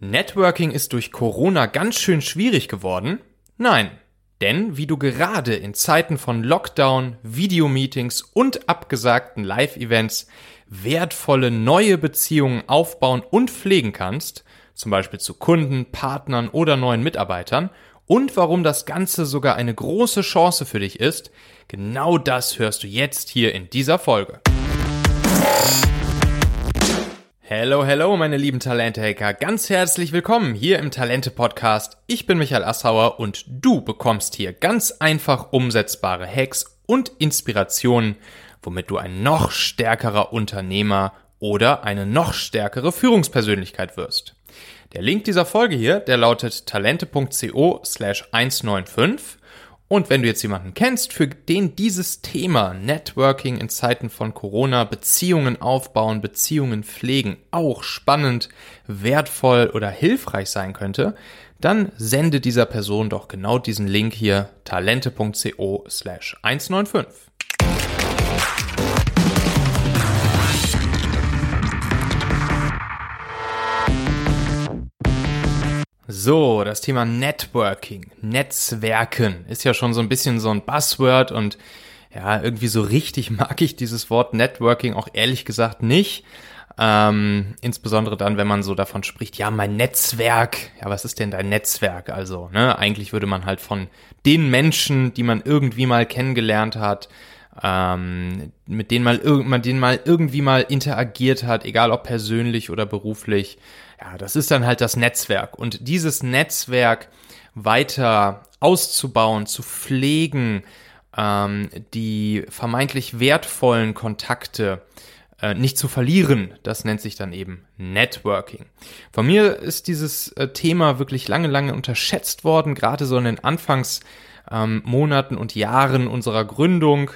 Networking ist durch Corona ganz schön schwierig geworden? Nein. Denn wie du gerade in Zeiten von Lockdown, Videomeetings und abgesagten Live-Events wertvolle neue Beziehungen aufbauen und pflegen kannst, zum Beispiel zu Kunden, Partnern oder neuen Mitarbeitern, und warum das Ganze sogar eine große Chance für dich ist, genau das hörst du jetzt hier in dieser Folge. Hello, hello, meine lieben Talente-Hacker. Ganz herzlich willkommen hier im Talente-Podcast. Ich bin Michael Assauer und du bekommst hier ganz einfach umsetzbare Hacks und Inspirationen, womit du ein noch stärkerer Unternehmer oder eine noch stärkere Führungspersönlichkeit wirst. Der Link dieser Folge hier, der lautet talente.co slash 195 und wenn du jetzt jemanden kennst, für den dieses Thema Networking in Zeiten von Corona, Beziehungen aufbauen, Beziehungen pflegen auch spannend, wertvoll oder hilfreich sein könnte, dann sende dieser Person doch genau diesen Link hier talente.co slash 195. So, das Thema Networking, Netzwerken ist ja schon so ein bisschen so ein Buzzword und ja, irgendwie so richtig mag ich dieses Wort Networking auch ehrlich gesagt nicht. Ähm, insbesondere dann, wenn man so davon spricht, ja, mein Netzwerk, ja, was ist denn dein Netzwerk? Also, ne, eigentlich würde man halt von den Menschen, die man irgendwie mal kennengelernt hat, ähm, mit denen mal, mit denen mal irgendwie mal interagiert hat, egal ob persönlich oder beruflich, ja, das ist dann halt das Netzwerk. Und dieses Netzwerk weiter auszubauen, zu pflegen, ähm, die vermeintlich wertvollen Kontakte äh, nicht zu verlieren, das nennt sich dann eben Networking. Von mir ist dieses äh, Thema wirklich lange, lange unterschätzt worden, gerade so in den Anfangsmonaten ähm, und Jahren unserer Gründung.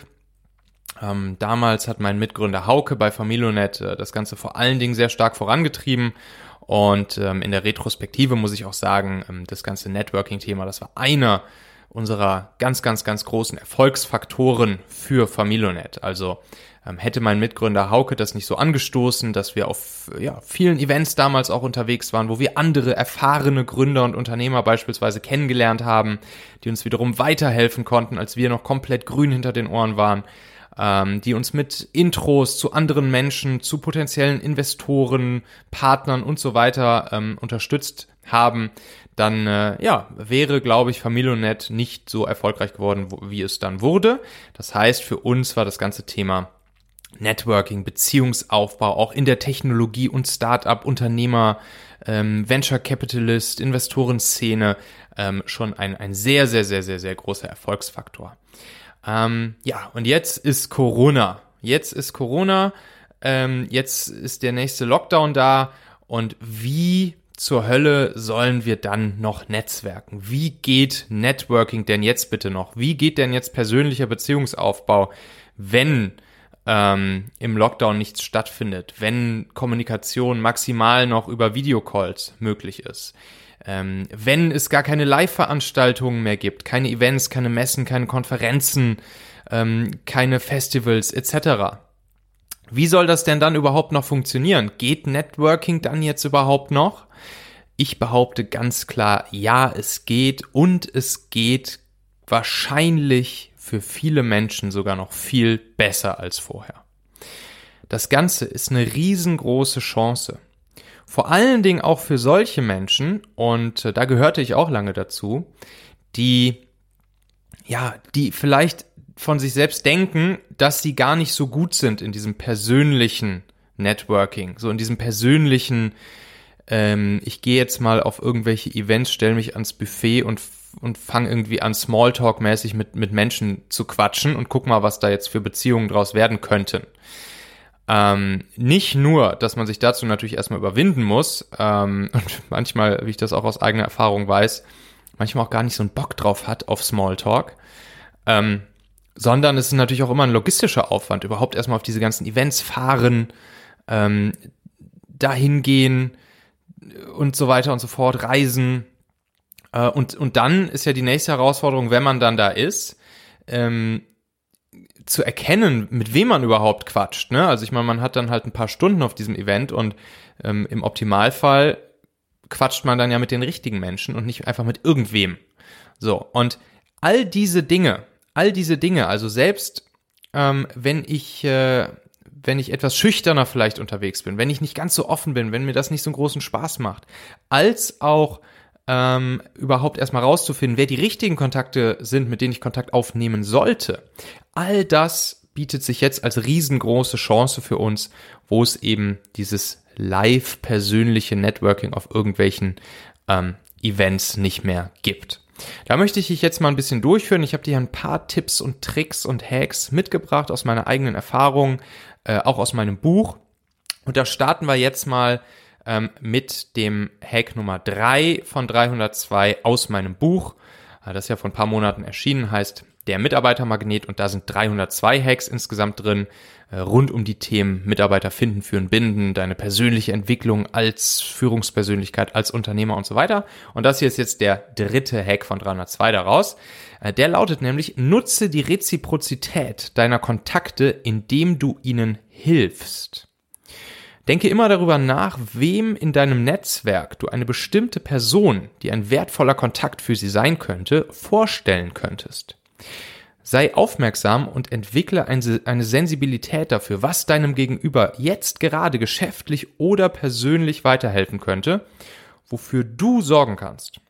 Ähm, damals hat mein Mitgründer Hauke bei Familionet äh, das Ganze vor allen Dingen sehr stark vorangetrieben und ähm, in der Retrospektive muss ich auch sagen, ähm, das ganze Networking-Thema, das war einer unserer ganz, ganz, ganz großen Erfolgsfaktoren für Familionet. Also ähm, hätte mein Mitgründer Hauke das nicht so angestoßen, dass wir auf ja, vielen Events damals auch unterwegs waren, wo wir andere erfahrene Gründer und Unternehmer beispielsweise kennengelernt haben, die uns wiederum weiterhelfen konnten, als wir noch komplett grün hinter den Ohren waren ähm, die uns mit Intros zu anderen Menschen, zu potenziellen Investoren, Partnern und so weiter ähm, unterstützt haben, dann äh, ja, wäre, glaube ich, Familionet nicht so erfolgreich geworden, wie es dann wurde. Das heißt, für uns war das ganze Thema Networking, Beziehungsaufbau, auch in der Technologie und Startup, Unternehmer, ähm, Venture Capitalist, Investorenszene ähm, schon ein, ein sehr, sehr, sehr, sehr, sehr großer Erfolgsfaktor. Ähm, ja, und jetzt ist Corona. Jetzt ist Corona. Ähm, jetzt ist der nächste Lockdown da. Und wie zur Hölle sollen wir dann noch netzwerken? Wie geht Networking denn jetzt bitte noch? Wie geht denn jetzt persönlicher Beziehungsaufbau, wenn ähm, im Lockdown nichts stattfindet, wenn Kommunikation maximal noch über Videocalls möglich ist? Ähm, wenn es gar keine Live-Veranstaltungen mehr gibt, keine Events, keine Messen, keine Konferenzen, ähm, keine Festivals etc. Wie soll das denn dann überhaupt noch funktionieren? Geht Networking dann jetzt überhaupt noch? Ich behaupte ganz klar, ja, es geht und es geht wahrscheinlich für viele Menschen sogar noch viel besser als vorher. Das Ganze ist eine riesengroße Chance. Vor allen Dingen auch für solche Menschen, und äh, da gehörte ich auch lange dazu, die, ja, die vielleicht von sich selbst denken, dass sie gar nicht so gut sind in diesem persönlichen Networking, so in diesem persönlichen, ähm, ich gehe jetzt mal auf irgendwelche Events, stelle mich ans Buffet und und fange irgendwie an Smalltalk-mäßig mit, mit Menschen zu quatschen und guck mal, was da jetzt für Beziehungen draus werden könnten. Ähm, nicht nur, dass man sich dazu natürlich erstmal überwinden muss ähm, und manchmal, wie ich das auch aus eigener Erfahrung weiß, manchmal auch gar nicht so einen Bock drauf hat auf Smalltalk, ähm, sondern es ist natürlich auch immer ein logistischer Aufwand, überhaupt erstmal auf diese ganzen Events fahren, ähm, dahin gehen und so weiter und so fort, reisen. Äh, und, und dann ist ja die nächste Herausforderung, wenn man dann da ist, ähm, zu erkennen, mit wem man überhaupt quatscht. Ne? Also ich meine, man hat dann halt ein paar Stunden auf diesem Event und ähm, im Optimalfall quatscht man dann ja mit den richtigen Menschen und nicht einfach mit irgendwem. So, und all diese Dinge, all diese Dinge, also selbst ähm, wenn ich, äh, wenn ich etwas schüchterner vielleicht unterwegs bin, wenn ich nicht ganz so offen bin, wenn mir das nicht so einen großen Spaß macht, als auch ähm, überhaupt erstmal rauszufinden, wer die richtigen Kontakte sind, mit denen ich Kontakt aufnehmen sollte. All das bietet sich jetzt als riesengroße Chance für uns, wo es eben dieses live persönliche Networking auf irgendwelchen ähm, Events nicht mehr gibt. Da möchte ich dich jetzt mal ein bisschen durchführen. Ich habe dir ein paar Tipps und Tricks und Hacks mitgebracht aus meiner eigenen Erfahrung, äh, auch aus meinem Buch. Und da starten wir jetzt mal ähm, mit dem Hack Nummer 3 von 302 aus meinem Buch. Äh, das ja vor ein paar Monaten erschienen heißt der Mitarbeitermagnet und da sind 302 Hacks insgesamt drin, äh, rund um die Themen Mitarbeiter finden, führen, binden, deine persönliche Entwicklung als Führungspersönlichkeit, als Unternehmer und so weiter. Und das hier ist jetzt der dritte Hack von 302 daraus. Äh, der lautet nämlich, nutze die Reziprozität deiner Kontakte, indem du ihnen hilfst. Denke immer darüber nach, wem in deinem Netzwerk du eine bestimmte Person, die ein wertvoller Kontakt für sie sein könnte, vorstellen könntest. Sei aufmerksam und entwickle eine Sensibilität dafür, was deinem Gegenüber jetzt gerade geschäftlich oder persönlich weiterhelfen könnte, wofür du sorgen kannst.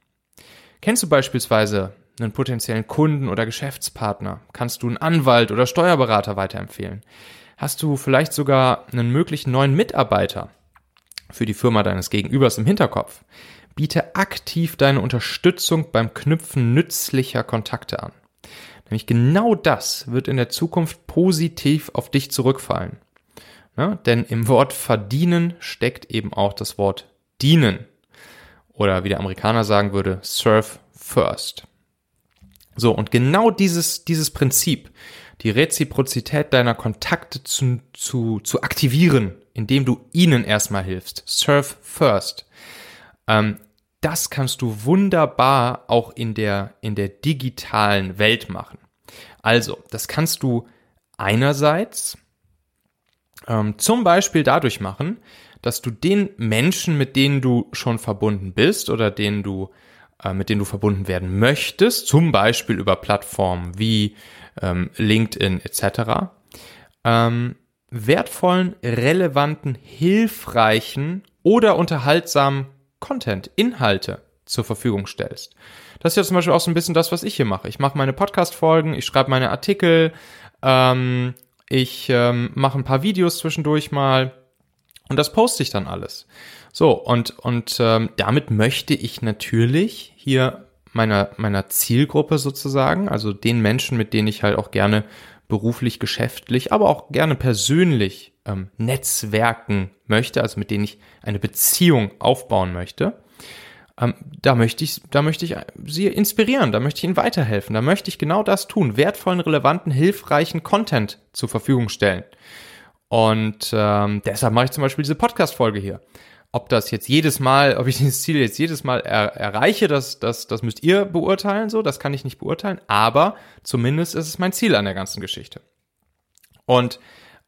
Kennst du beispielsweise einen potenziellen Kunden oder Geschäftspartner? Kannst du einen Anwalt oder Steuerberater weiterempfehlen? Hast du vielleicht sogar einen möglichen neuen Mitarbeiter für die Firma deines Gegenübers im Hinterkopf? Biete aktiv deine Unterstützung beim Knüpfen nützlicher Kontakte an. Nämlich genau das wird in der Zukunft positiv auf dich zurückfallen. Ja, denn im Wort verdienen steckt eben auch das Wort dienen. Oder wie der Amerikaner sagen würde, serve first. So, und genau dieses, dieses Prinzip, die Reziprozität deiner Kontakte zu, zu, zu aktivieren, indem du ihnen erstmal hilfst, serve first, ähm, das kannst du wunderbar auch in der, in der digitalen Welt machen. Also, das kannst du einerseits ähm, zum Beispiel dadurch machen, dass du den Menschen, mit denen du schon verbunden bist oder denen du, äh, mit denen du verbunden werden möchtest, zum Beispiel über Plattformen wie ähm, LinkedIn etc., ähm, wertvollen, relevanten, hilfreichen oder unterhaltsamen Content, Inhalte zur Verfügung stellst. Das ist ja zum Beispiel auch so ein bisschen das, was ich hier mache. Ich mache meine Podcast-Folgen, ich schreibe meine Artikel, ähm, ich ähm, mache ein paar Videos zwischendurch mal und das poste ich dann alles. So, und, und ähm, damit möchte ich natürlich hier meiner, meiner Zielgruppe sozusagen, also den Menschen, mit denen ich halt auch gerne beruflich, geschäftlich, aber auch gerne persönlich ähm, netzwerken möchte, also mit denen ich eine Beziehung aufbauen möchte, ähm, da möchte ich, da möchte ich sie inspirieren, da möchte ich ihnen weiterhelfen, da möchte ich genau das tun, wertvollen, relevanten, hilfreichen Content zur Verfügung stellen. Und ähm, deshalb mache ich zum Beispiel diese Podcast-Folge hier. Ob das jetzt jedes Mal, ob ich dieses Ziel jetzt jedes Mal er, erreiche, das, das, das müsst ihr beurteilen, so, das kann ich nicht beurteilen, aber zumindest ist es mein Ziel an der ganzen Geschichte. Und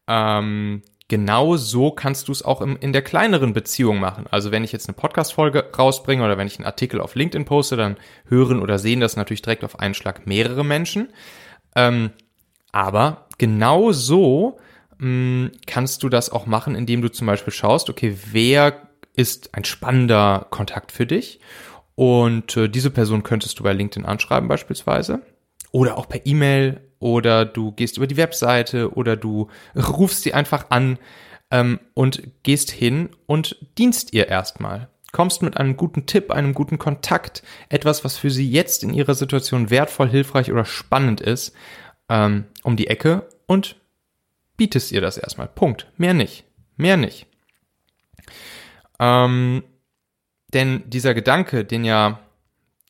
ähm, genau so kannst du es auch im, in der kleineren Beziehung machen. Also wenn ich jetzt eine Podcast-Folge rausbringe oder wenn ich einen Artikel auf LinkedIn poste, dann hören oder sehen das natürlich direkt auf einen Schlag mehrere Menschen. Ähm, aber genau so mh, mm, kannst du das auch machen, indem du zum Beispiel schaust, okay, wer ist ein spannender Kontakt für dich? Und äh, diese Person könntest du bei LinkedIn anschreiben beispielsweise. Oder auch per E-Mail oder du gehst über die Webseite oder du rufst sie einfach an ähm, und gehst hin und dienst ihr erstmal. Kommst mit einem guten Tipp, einem guten Kontakt, etwas, was für sie jetzt in ihrer Situation wertvoll, hilfreich oder spannend ist, ähm, um die Ecke und bietest ihr das erstmal. Punkt. Mehr nicht. Mehr nicht. Ähm, denn dieser Gedanke, den ja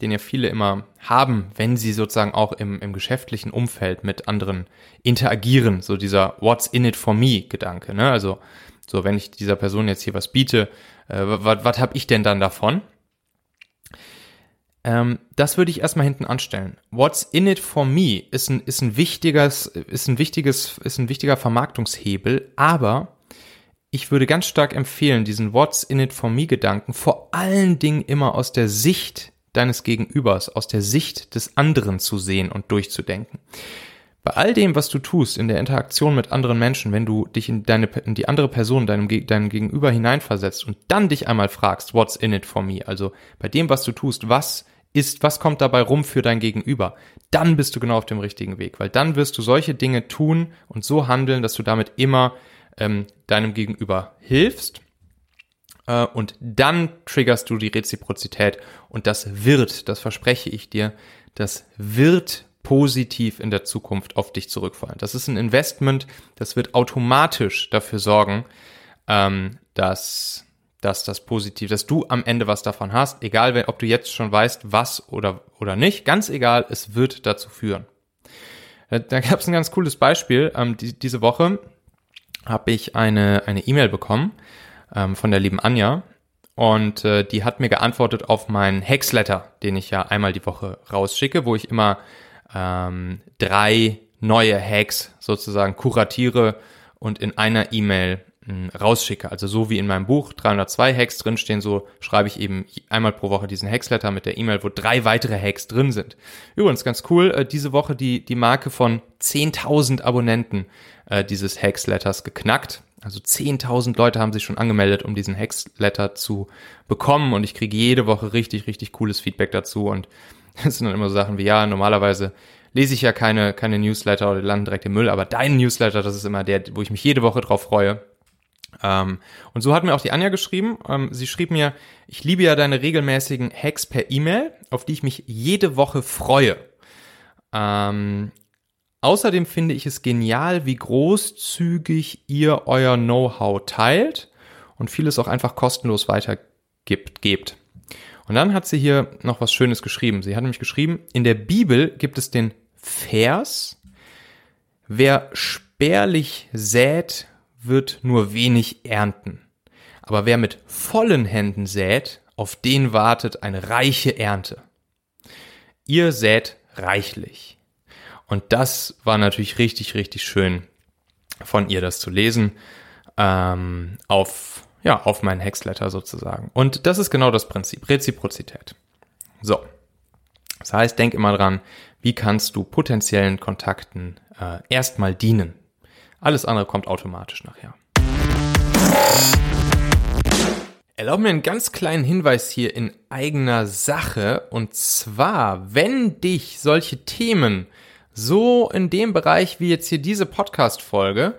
den ja viele immer haben, wenn sie sozusagen auch im, im geschäftlichen Umfeld mit anderen interagieren, so dieser What's in it for me Gedanke, ne? Also so, wenn ich dieser Person jetzt hier was biete, äh, was, habe ich denn dann davon? Ähm, das würde ich erstmal hinten anstellen. What's in it for me ist ein, ist ein wichtiges, ist ein wichtiges, ist ein wichtiger Vermarktungshebel, aber ich würde ganz stark empfehlen, diesen What's in it for me Gedanken vor allen Dingen immer aus der Sicht deines Gegenübers, aus der Sicht des anderen zu sehen und durchzudenken. Bei all dem, was du tust in der Interaktion mit anderen Menschen, wenn du dich in, deine, in die andere Person, deinem, deinem Gegenüber hineinversetzt und dann dich einmal fragst, what's in it for me? Also bei dem, was du tust, was ist, was kommt dabei rum für dein Gegenüber? Dann bist du genau auf dem richtigen Weg, weil dann wirst du solche Dinge tun und so handeln, dass du damit immer ähm, deinem Gegenüber hilfst äh, und dann triggerst du die Reziprozität und das wird, das verspreche ich dir, das wird positiv in der Zukunft auf dich zurückfallen. Das ist ein Investment, das wird automatisch dafür sorgen, ähm, dass, dass das positiv, dass du am Ende was davon hast, egal ob du jetzt schon weißt, was oder, oder nicht, ganz egal, es wird dazu führen. Da, da gab es ein ganz cooles Beispiel ähm, die, diese Woche habe ich eine eine E-Mail bekommen ähm, von der lieben Anja und äh, die hat mir geantwortet auf meinen Hexletter, den ich ja einmal die Woche rausschicke, wo ich immer ähm, drei neue Hacks sozusagen kuratiere und in einer E-Mail hm, rausschicke. Also so wie in meinem Buch 302 Hacks drinstehen, so schreibe ich eben einmal pro Woche diesen Hacksletter mit der E-Mail, wo drei weitere Hacks drin sind. Übrigens ganz cool, äh, diese Woche die, die Marke von 10.000 Abonnenten äh, dieses Hacksletters geknackt. Also 10.000 Leute haben sich schon angemeldet, um diesen Hacksletter zu bekommen und ich kriege jede Woche richtig, richtig cooles Feedback dazu und es sind dann immer so Sachen wie, ja, normalerweise lese ich ja keine, keine Newsletter oder landen direkt im Müll, aber dein Newsletter, das ist immer der, wo ich mich jede Woche drauf freue. Ähm, und so hat mir auch die Anja geschrieben. Ähm, sie schrieb mir, ich liebe ja deine regelmäßigen Hacks per E-Mail, auf die ich mich jede Woche freue. Ähm, Außerdem finde ich es genial, wie großzügig ihr euer Know-how teilt und vieles auch einfach kostenlos weitergibt. Gebt. Und dann hat sie hier noch was Schönes geschrieben. Sie hat nämlich geschrieben, in der Bibel gibt es den Vers, wer spärlich sät, wird nur wenig ernten. Aber wer mit vollen Händen sät, auf den wartet eine reiche Ernte. Ihr sät reichlich. Und das war natürlich richtig, richtig schön von ihr, das zu lesen, ähm, auf, ja, auf meinen Hexletter sozusagen. Und das ist genau das Prinzip, Reziprozität. So. Das heißt, denk immer dran, wie kannst du potenziellen Kontakten äh, erstmal dienen. Alles andere kommt automatisch nachher. Erlaub mir einen ganz kleinen Hinweis hier in eigener Sache. Und zwar, wenn dich solche Themen so in dem Bereich wie jetzt hier diese Podcast-Folge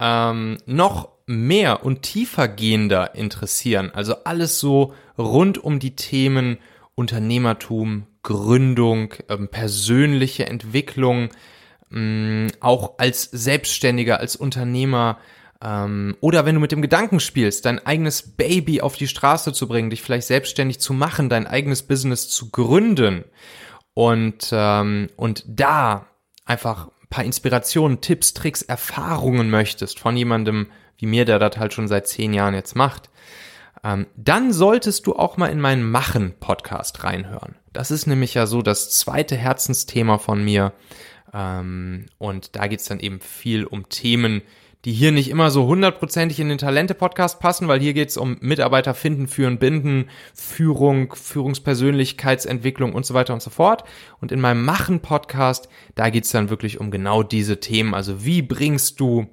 ähm, noch mehr und tiefer gehender interessieren. Also alles so rund um die Themen Unternehmertum, Gründung, ähm, persönliche Entwicklung, ähm, auch als Selbstständiger, als Unternehmer ähm, oder wenn du mit dem Gedanken spielst, dein eigenes Baby auf die Straße zu bringen, dich vielleicht selbstständig zu machen, dein eigenes Business zu gründen und ähm, und da einfach ein paar Inspirationen, Tipps, Tricks, Erfahrungen möchtest von jemandem wie mir, der das halt schon seit zehn Jahren jetzt macht, ähm, dann solltest du auch mal in meinen Machen-Podcast reinhören. Das ist nämlich ja so das zweite Herzensthema von mir. Ähm, und da geht's dann eben viel um Themen, die hier nicht immer so hundertprozentig in den Talente-Podcast passen, weil hier geht's um Mitarbeiter finden, führen, binden, Führung, Führungspersönlichkeitsentwicklung und so weiter und so fort. Und in meinem Machen-Podcast, da geht's dann wirklich um genau diese Themen. Also wie bringst du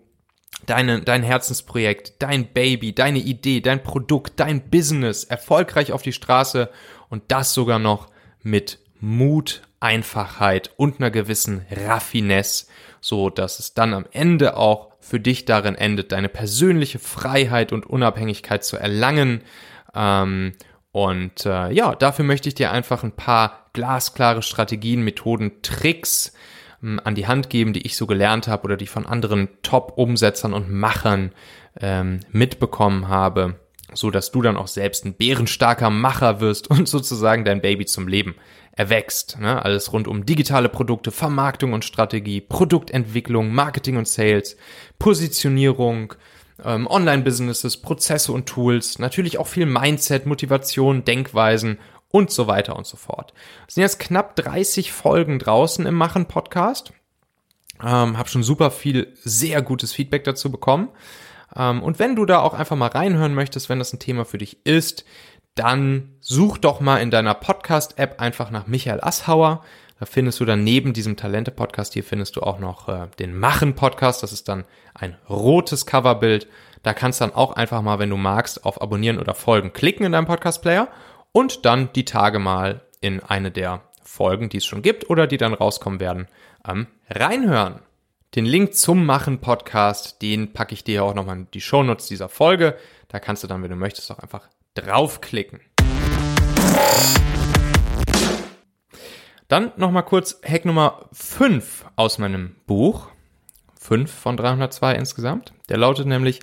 deine, dein Herzensprojekt, dein Baby, deine Idee, dein Produkt, dein Business erfolgreich auf die Straße und das sogar noch mit Mut, Einfachheit und einer gewissen Raffinesse, so dass es dann am Ende auch für dich darin endet, deine persönliche Freiheit und Unabhängigkeit zu erlangen. Ähm, und äh, ja, dafür möchte ich dir einfach ein paar glasklare Strategien, Methoden, Tricks ähm, an die Hand geben, die ich so gelernt habe oder die von anderen Top-Umsetzern und Machern ähm, mitbekommen habe, so dass du dann auch selbst ein bärenstarker Macher wirst und sozusagen dein Baby zum Leben erwächst. Ne? Alles rund um digitale Produkte, Vermarktung und Strategie, Produktentwicklung, Marketing und Sales, Positionierung, ähm, Online-Businesses, Prozesse und Tools, natürlich auch viel Mindset, Motivation, Denkweisen und so weiter und so fort. Es sind jetzt knapp 30 Folgen draußen im Machen-Podcast. Ähm, hab schon super viel, sehr gutes Feedback dazu bekommen. Ähm, und wenn du da auch einfach mal reinhören möchtest, wenn das ein Thema für dich ist, dann such doch mal in deiner Podcast-App einfach nach Michael Asshauer. Da findest du dann neben diesem Talente-Podcast hier findest du auch noch äh, den Machen-Podcast. Das ist dann ein rotes Coverbild. Da kannst du dann auch einfach mal, wenn du magst, auf Abonnieren oder Folgen klicken in deinem Podcast-Player und dann die Tage mal in eine der Folgen, die es schon gibt oder die dann rauskommen werden, ähm, reinhören. Den Link zum Machen-Podcast, den packe ich dir auch nochmal in die Shownotes dieser Folge. Da kannst du dann, wenn du möchtest, auch einfach draufklicken. Dann nochmal kurz Hack Nummer 5 aus meinem Buch. 5 von 302 insgesamt. Der lautet nämlich,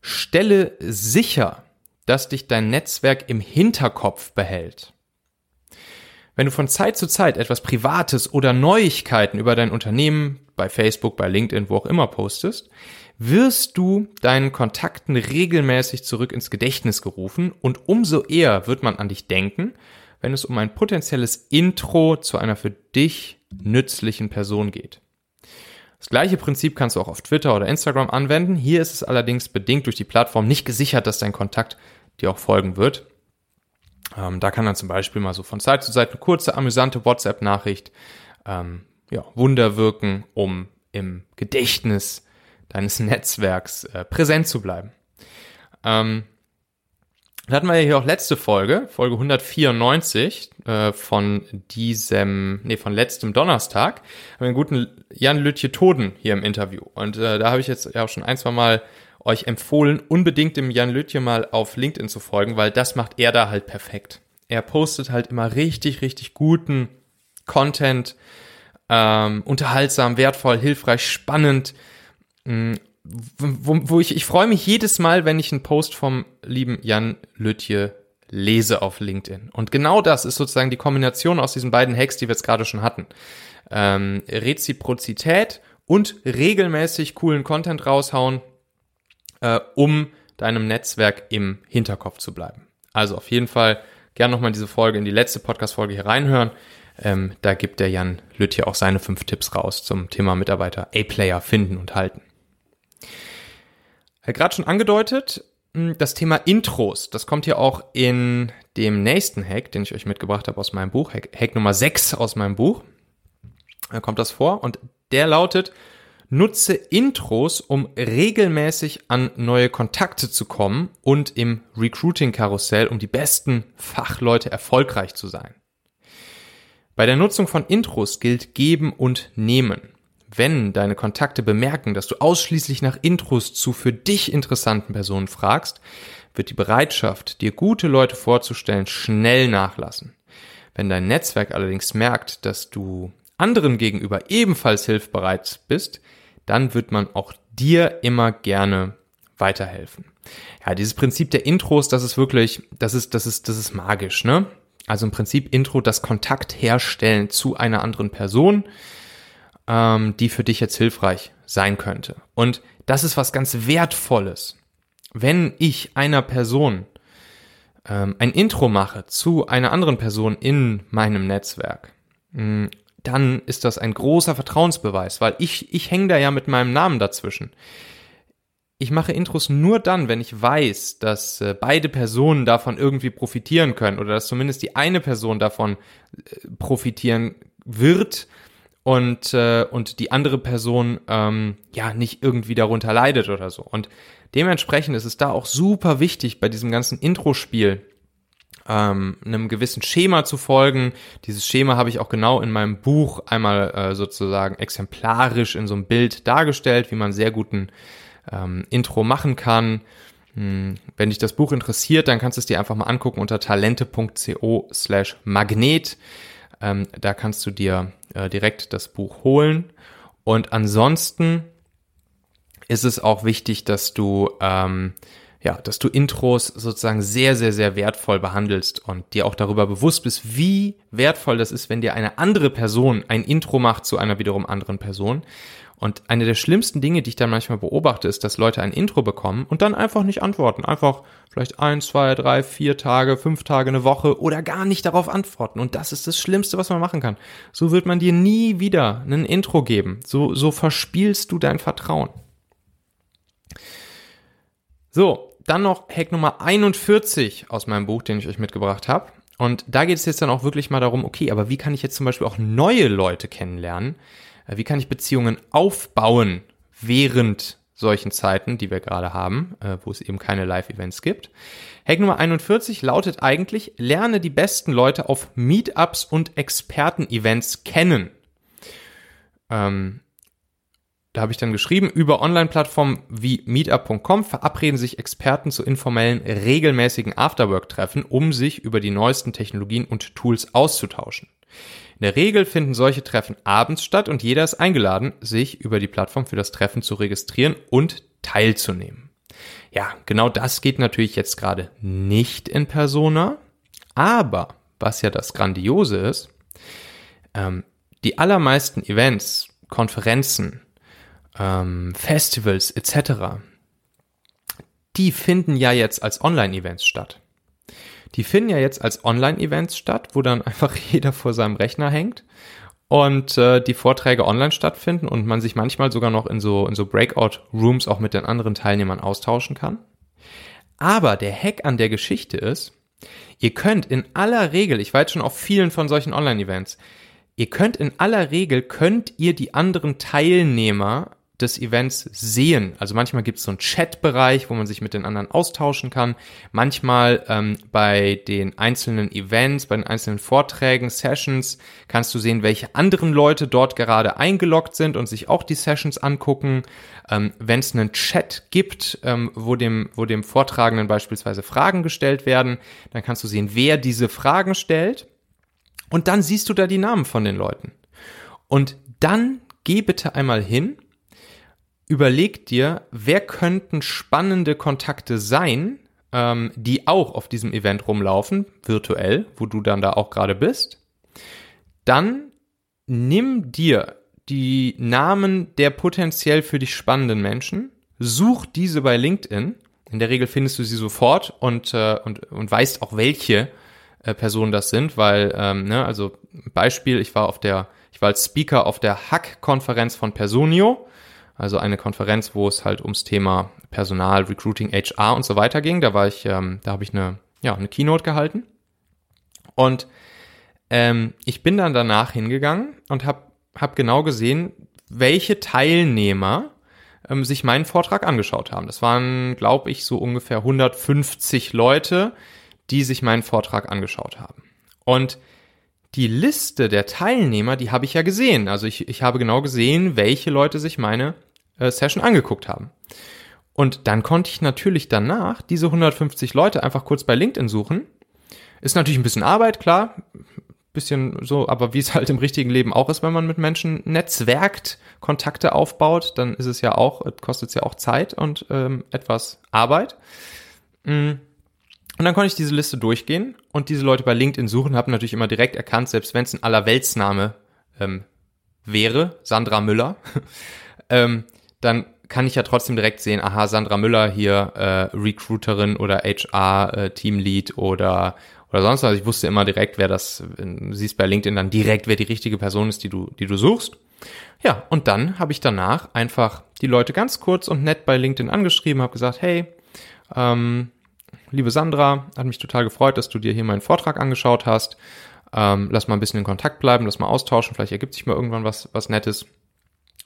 stelle sicher, dass dich dein Netzwerk im Hinterkopf behält. Wenn du von Zeit zu Zeit etwas Privates oder Neuigkeiten über dein Unternehmen bei Facebook, bei LinkedIn, wo auch immer postest, wirst du deinen Kontakten regelmäßig zurück ins Gedächtnis gerufen und umso eher wird man an dich denken, wenn es um ein potenzielles Intro zu einer für dich nützlichen Person geht. Das gleiche Prinzip kannst du auch auf Twitter oder Instagram anwenden. Hier ist es allerdings bedingt durch die Plattform nicht gesichert, dass dein Kontakt dir auch folgen wird. Ähm, da kann dann zum Beispiel mal so von Zeit zu Zeit eine kurze, amüsante WhatsApp-Nachricht ähm, ja, Wunder wirken, um im Gedächtnis deines Netzwerks äh, präsent zu bleiben. Ähm, da hatten wir ja hier auch letzte Folge, Folge 194 äh, von diesem, nee, von letztem Donnerstag, haben wir einen guten Jan Lütje Toden hier im Interview. Und äh, da habe ich jetzt ja auch schon ein, zwei Mal euch empfohlen, unbedingt dem Jan Lütje mal auf LinkedIn zu folgen, weil das macht er da halt perfekt. Er postet halt immer richtig, richtig guten Content, ähm, unterhaltsam, wertvoll, hilfreich, spannend. Mm, wo, wo ich, ich freue mich jedes Mal, wenn ich einen Post vom lieben Jan Lütje lese auf LinkedIn. Und genau das ist sozusagen die Kombination aus diesen beiden Hacks, die wir jetzt gerade schon hatten. Ähm, Reziprozität und regelmäßig coolen Content raushauen, äh, um deinem Netzwerk im Hinterkopf zu bleiben. Also auf jeden Fall gern nochmal diese Folge in die letzte Podcast-Folge hier reinhören. Ähm, da gibt der Jan Lütje auch seine fünf Tipps raus zum Thema Mitarbeiter A-Player finden und halten. Ja, Gerade schon angedeutet, hm, das Thema Intros, das kommt hier auch in dem nächsten Hack, den ich euch mitgebracht habe aus meinem Buch, Hack, Hack Nummer 6 aus meinem Buch. Da kommt das vor und der lautet, nutze Intros, um regelmäßig an neue Kontakte zu kommen und im Recruiting-Karussell, um die besten Fachleute erfolgreich zu sein. Bei der Nutzung von Intros gilt geben und nehmen. Wenn deine Kontakte bemerken, dass du ausschließlich nach Intros zu für dich interessanten Personen fragst, wird die Bereitschaft, dir gute Leute vorzustellen, schnell nachlassen. Wenn dein Netzwerk allerdings merkt, dass du anderen gegenüber ebenfalls hilfbereit bist, dann wird man auch dir immer gerne weiterhelfen. Ja, dieses Prinzip der Intros, das ist wirklich, das ist, das ist, das ist magisch, ne? Also im Prinzip Intro das Kontakt herstellen zu einer anderen Person, ähm, die für dich jetzt hilfreich sein könnte. Und das ist was ganz Wertvolles. Wenn ich einer Person ähm, ein Intro mache zu einer anderen Person in meinem Netzwerk, mm, dann ist das ein großer Vertrauensbeweis, weil ich, ich hänge da ja mit meinem Namen dazwischen ich mache Intros nur dann, wenn ich weiß, dass äh, beide Personen davon irgendwie profitieren können oder dass zumindest die eine Person davon äh, profitieren wird und äh, und die andere Person ähm, ja nicht irgendwie darunter leidet oder so. Und dementsprechend ist es da auch super wichtig bei diesem ganzen Intro-Spiel ähm, einem gewissen Schema zu folgen. Dieses Schema habe ich auch genau in meinem Buch einmal äh, sozusagen exemplarisch in so einem Bild dargestellt, wie man sehr guten ähm, Intro machen kann. Hm, wenn dich das Buch interessiert, dann kannst du es dir einfach mal angucken unter talente.co slash magnet. Ähm, da kannst du dir äh, direkt das Buch holen. Und ansonsten ist es auch wichtig, dass du ähm, ja, dass du Intros sozusagen sehr, sehr, sehr wertvoll behandelst und dir auch darüber bewusst bist, wie wertvoll das ist, wenn dir eine andere Person ein Intro macht zu einer wiederum anderen Person. Und eine der schlimmsten Dinge, die ich dann manchmal beobachte, ist, dass Leute ein Intro bekommen und dann einfach nicht antworten. Einfach vielleicht ein, zwei, drei, vier Tage, fünf Tage, eine Woche oder gar nicht darauf antworten. Und das ist das Schlimmste, was man machen kann. So wird man dir nie wieder ein Intro geben. So, so verspielst du dein Vertrauen. So, dann noch Hack Nummer 41 aus meinem Buch, den ich euch mitgebracht habe. Und da geht es jetzt dann auch wirklich mal darum, okay, aber wie kann ich jetzt zum Beispiel auch neue Leute kennenlernen? Äh, wie kann ich Beziehungen aufbauen während solchen Zeiten, die wir gerade haben, äh, wo es eben keine Live-Events gibt. Hack Nummer 41 lautet eigentlich, lerne die besten Leute auf Meetups und Experten-Events kennen. Ähm, da habe ich dann geschrieben, über Online-Plattformen wie meetup.com verabreden sich Experten zu informellen, regelmäßigen Afterwork-Treffen, um sich über die neuesten Technologien und Tools auszutauschen. In der Regel finden solche Treffen abends statt und jeder ist eingeladen, sich über die Plattform für das Treffen zu registrieren und teilzunehmen. Ja, genau das geht natürlich jetzt gerade nicht in Persona, aber was ja das Grandiose ist, ähm, die allermeisten Events, Konferenzen, ähm, Festivals etc., die finden ja jetzt als Online-Events statt. Die finden ja jetzt als Online-Events statt, wo dann einfach jeder vor seinem Rechner hängt und äh, die Vorträge online stattfinden und man sich manchmal sogar noch in so, in so Breakout-Rooms auch mit den anderen Teilnehmern austauschen kann. Aber der Hack an der Geschichte ist, ihr könnt in aller Regel, ich war jetzt schon auf vielen von solchen Online-Events, ihr könnt in aller Regel, könnt ihr die anderen Teilnehmer des Events sehen. Also manchmal gibt es so einen Chat-Bereich, wo man sich mit den anderen austauschen kann. Manchmal ähm, bei den einzelnen Events, bei den einzelnen Vorträgen, Sessions kannst du sehen, welche anderen Leute dort gerade eingeloggt sind und sich auch die Sessions angucken. Ähm, Wenn es einen Chat gibt, ähm, wo, dem, wo dem Vortragenden beispielsweise Fragen gestellt werden, dann kannst du sehen, wer diese Fragen stellt. Und dann siehst du da die Namen von den Leuten. Und dann geh bitte einmal hin überleg dir, wer könnten spannende Kontakte sein, ähm, die auch auf diesem Event rumlaufen, virtuell, wo du dann da auch gerade bist. Dann nimm dir die Namen der potenziell für dich spannenden Menschen, such diese bei LinkedIn. In der Regel findest du sie sofort und, äh, und, und weißt auch, welche äh, Personen das sind, weil, ähm, ne, also Beispiel, ich war auf der, ich war als Speaker auf der Hack-Konferenz von Personio also eine Konferenz, wo es halt ums Thema Personal, Recruiting, HR und so weiter ging. Da war ich, ähm, da habe ich eine, ja, eine Keynote gehalten. Und ähm, ich bin dann danach hingegangen und habe hab genau gesehen, welche Teilnehmer ähm, sich meinen Vortrag angeschaut haben. Das waren, glaube ich, so ungefähr 150 Leute, die sich meinen Vortrag angeschaut haben. Und die Liste der Teilnehmer, die habe ich ja gesehen. Also ich, ich habe genau gesehen, welche Leute sich meine äh, Session angeguckt haben. Und dann konnte ich natürlich danach diese 150 Leute einfach kurz bei LinkedIn suchen. Ist natürlich ein bisschen Arbeit, klar. Bisschen so, aber wie es halt im richtigen Leben auch ist, wenn man mit Menschen netzwerkt, Kontakte aufbaut, dann ist es ja auch, kostet es ja auch Zeit und ähm, etwas Arbeit. Mm. Und dann konnte ich diese Liste durchgehen und diese Leute bei LinkedIn suchen, habe natürlich immer direkt erkannt, selbst wenn es ein Allerweltsname ähm, wäre, Sandra Müller, ähm, dann kann ich ja trotzdem direkt sehen, aha, Sandra Müller hier, äh, Recruiterin oder HR äh, Teamlead oder oder sonst was. Ich wusste immer direkt, wer das, siehst bei LinkedIn dann direkt, wer die richtige Person ist, die du, die du suchst. Ja, und dann habe ich danach einfach die Leute ganz kurz und nett bei LinkedIn angeschrieben, habe gesagt, hey, ähm, liebe Sandra, hat mich total gefreut, dass du dir hier meinen Vortrag angeschaut hast. Ähm, lass mal ein bisschen in Kontakt bleiben, lass mal austauschen, vielleicht ergibt sich mal irgendwann was, was Nettes.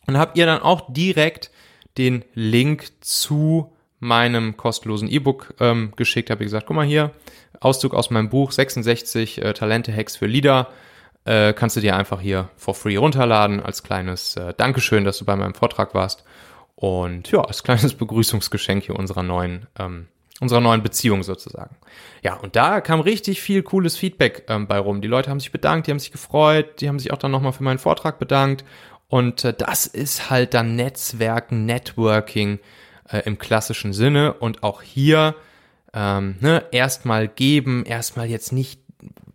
Und habt ihr dann auch direkt den Link zu meinem kostenlosen E-Book ähm, geschickt, habe ich gesagt, guck mal hier, Auszug aus meinem Buch 66 äh, Talente-Hacks für Leader. Äh, kannst du dir einfach hier for free runterladen als kleines äh, Dankeschön, dass du bei meinem Vortrag warst. Und ja, als kleines Begrüßungsgeschenk hier unserer neuen, ähm, unserer neuen Beziehung sozusagen. Ja, und da kam richtig viel cooles Feedback ähm, bei rum. Die Leute haben sich bedankt, die haben sich gefreut, die haben sich auch dann nochmal für meinen Vortrag bedankt und äh, das ist halt dann Netzwerken, Networking äh, im klassischen Sinne. Und auch hier ähm, ne, erstmal geben, erstmal jetzt nicht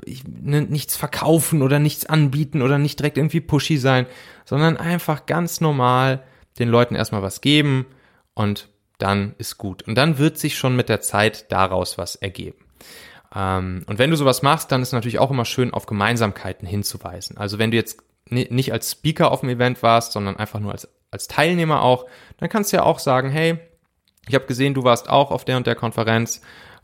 ich, ne, nichts verkaufen oder nichts anbieten oder nicht direkt irgendwie pushy sein, sondern einfach ganz normal den Leuten erstmal was geben und dann ist gut. Und dann wird sich schon mit der Zeit daraus was ergeben. Ähm, und wenn du sowas machst, dann ist natürlich auch immer schön, auf Gemeinsamkeiten hinzuweisen. Also wenn du jetzt nicht als Speaker auf dem Event warst, sondern einfach nur als, als Teilnehmer auch, dann kannst du ja auch sagen, hey, ich habe gesehen, du warst auch auf der und der Konferenz.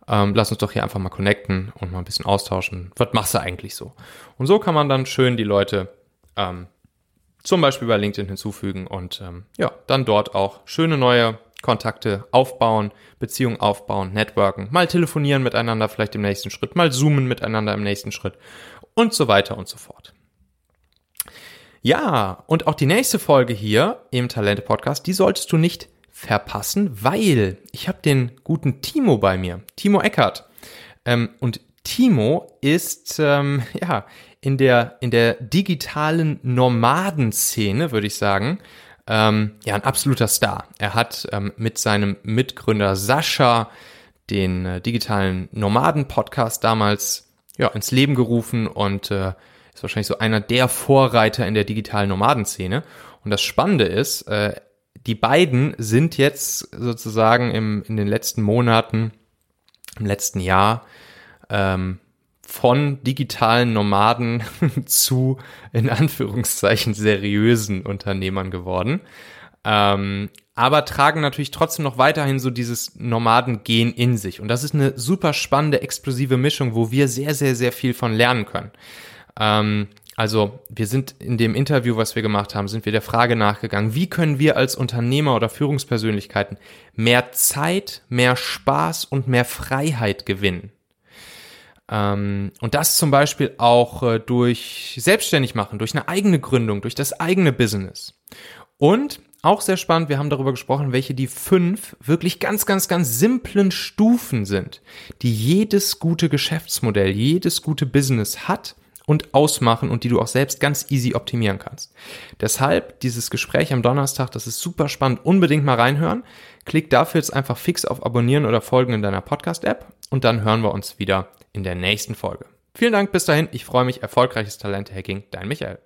Ähm, lass uns doch hier einfach mal connecten und mal ein bisschen austauschen. Was machst du eigentlich so? Und so kann man dann schön die Leute ähm, zum Beispiel bei LinkedIn hinzufügen und ähm, ja, dann dort auch schöne neue Kontakte aufbauen, Beziehungen aufbauen, networken, mal telefonieren miteinander vielleicht im nächsten Schritt, mal zoomen miteinander im nächsten Schritt und so weiter und so fort. Ja, und auch die nächste Folge hier im Talente Podcast, die solltest du nicht verpassen, weil ich habe den guten Timo bei mir, Timo Eckert. Ähm, und Timo ist ähm, ja in der in der digitalen Nomadenszene, würde ich sagen, ähm, ja ein absoluter Star. Er hat ähm, mit seinem Mitgründer Sascha den äh, digitalen Nomaden Podcast damals ja ins Leben gerufen und äh, ist wahrscheinlich so einer der Vorreiter in der digitalen Nomadenszene. Und das Spannende ist, äh, die beiden sind jetzt sozusagen im, in den letzten Monaten, im letzten Jahr, ähm, von digitalen Nomaden zu, in Anführungszeichen, seriösen Unternehmern geworden. Ähm, aber tragen natürlich trotzdem noch weiterhin so dieses Nomaden-Gen in sich. Und das ist eine super spannende, explosive Mischung, wo wir sehr, sehr, sehr viel von lernen können. Ähm, also wir sind in dem Interview, was wir gemacht haben, sind wir der Frage nachgegangen, wie können wir als Unternehmer oder Führungspersönlichkeiten mehr Zeit, mehr Spaß und mehr Freiheit gewinnen. Ähm, und das zum Beispiel auch äh, durch selbstständig machen, durch eine eigene Gründung, durch das eigene Business. Und auch sehr spannend, wir haben darüber gesprochen, welche die fünf wirklich ganz, ganz, ganz simplen Stufen sind, die jedes gute Geschäftsmodell, jedes gute Business hat und ausmachen und die du auch selbst ganz easy optimieren kannst. Deshalb dieses Gespräch am Donnerstag, das ist super spannend, unbedingt mal reinhören. Klick dafür jetzt einfach fix auf Abonnieren oder Folgen in deiner Podcast-App und dann hören wir uns wieder in der nächsten Folge. Vielen Dank bis dahin. Ich freue mich. Erfolgreiches Talente-Hacking. Dein Michael.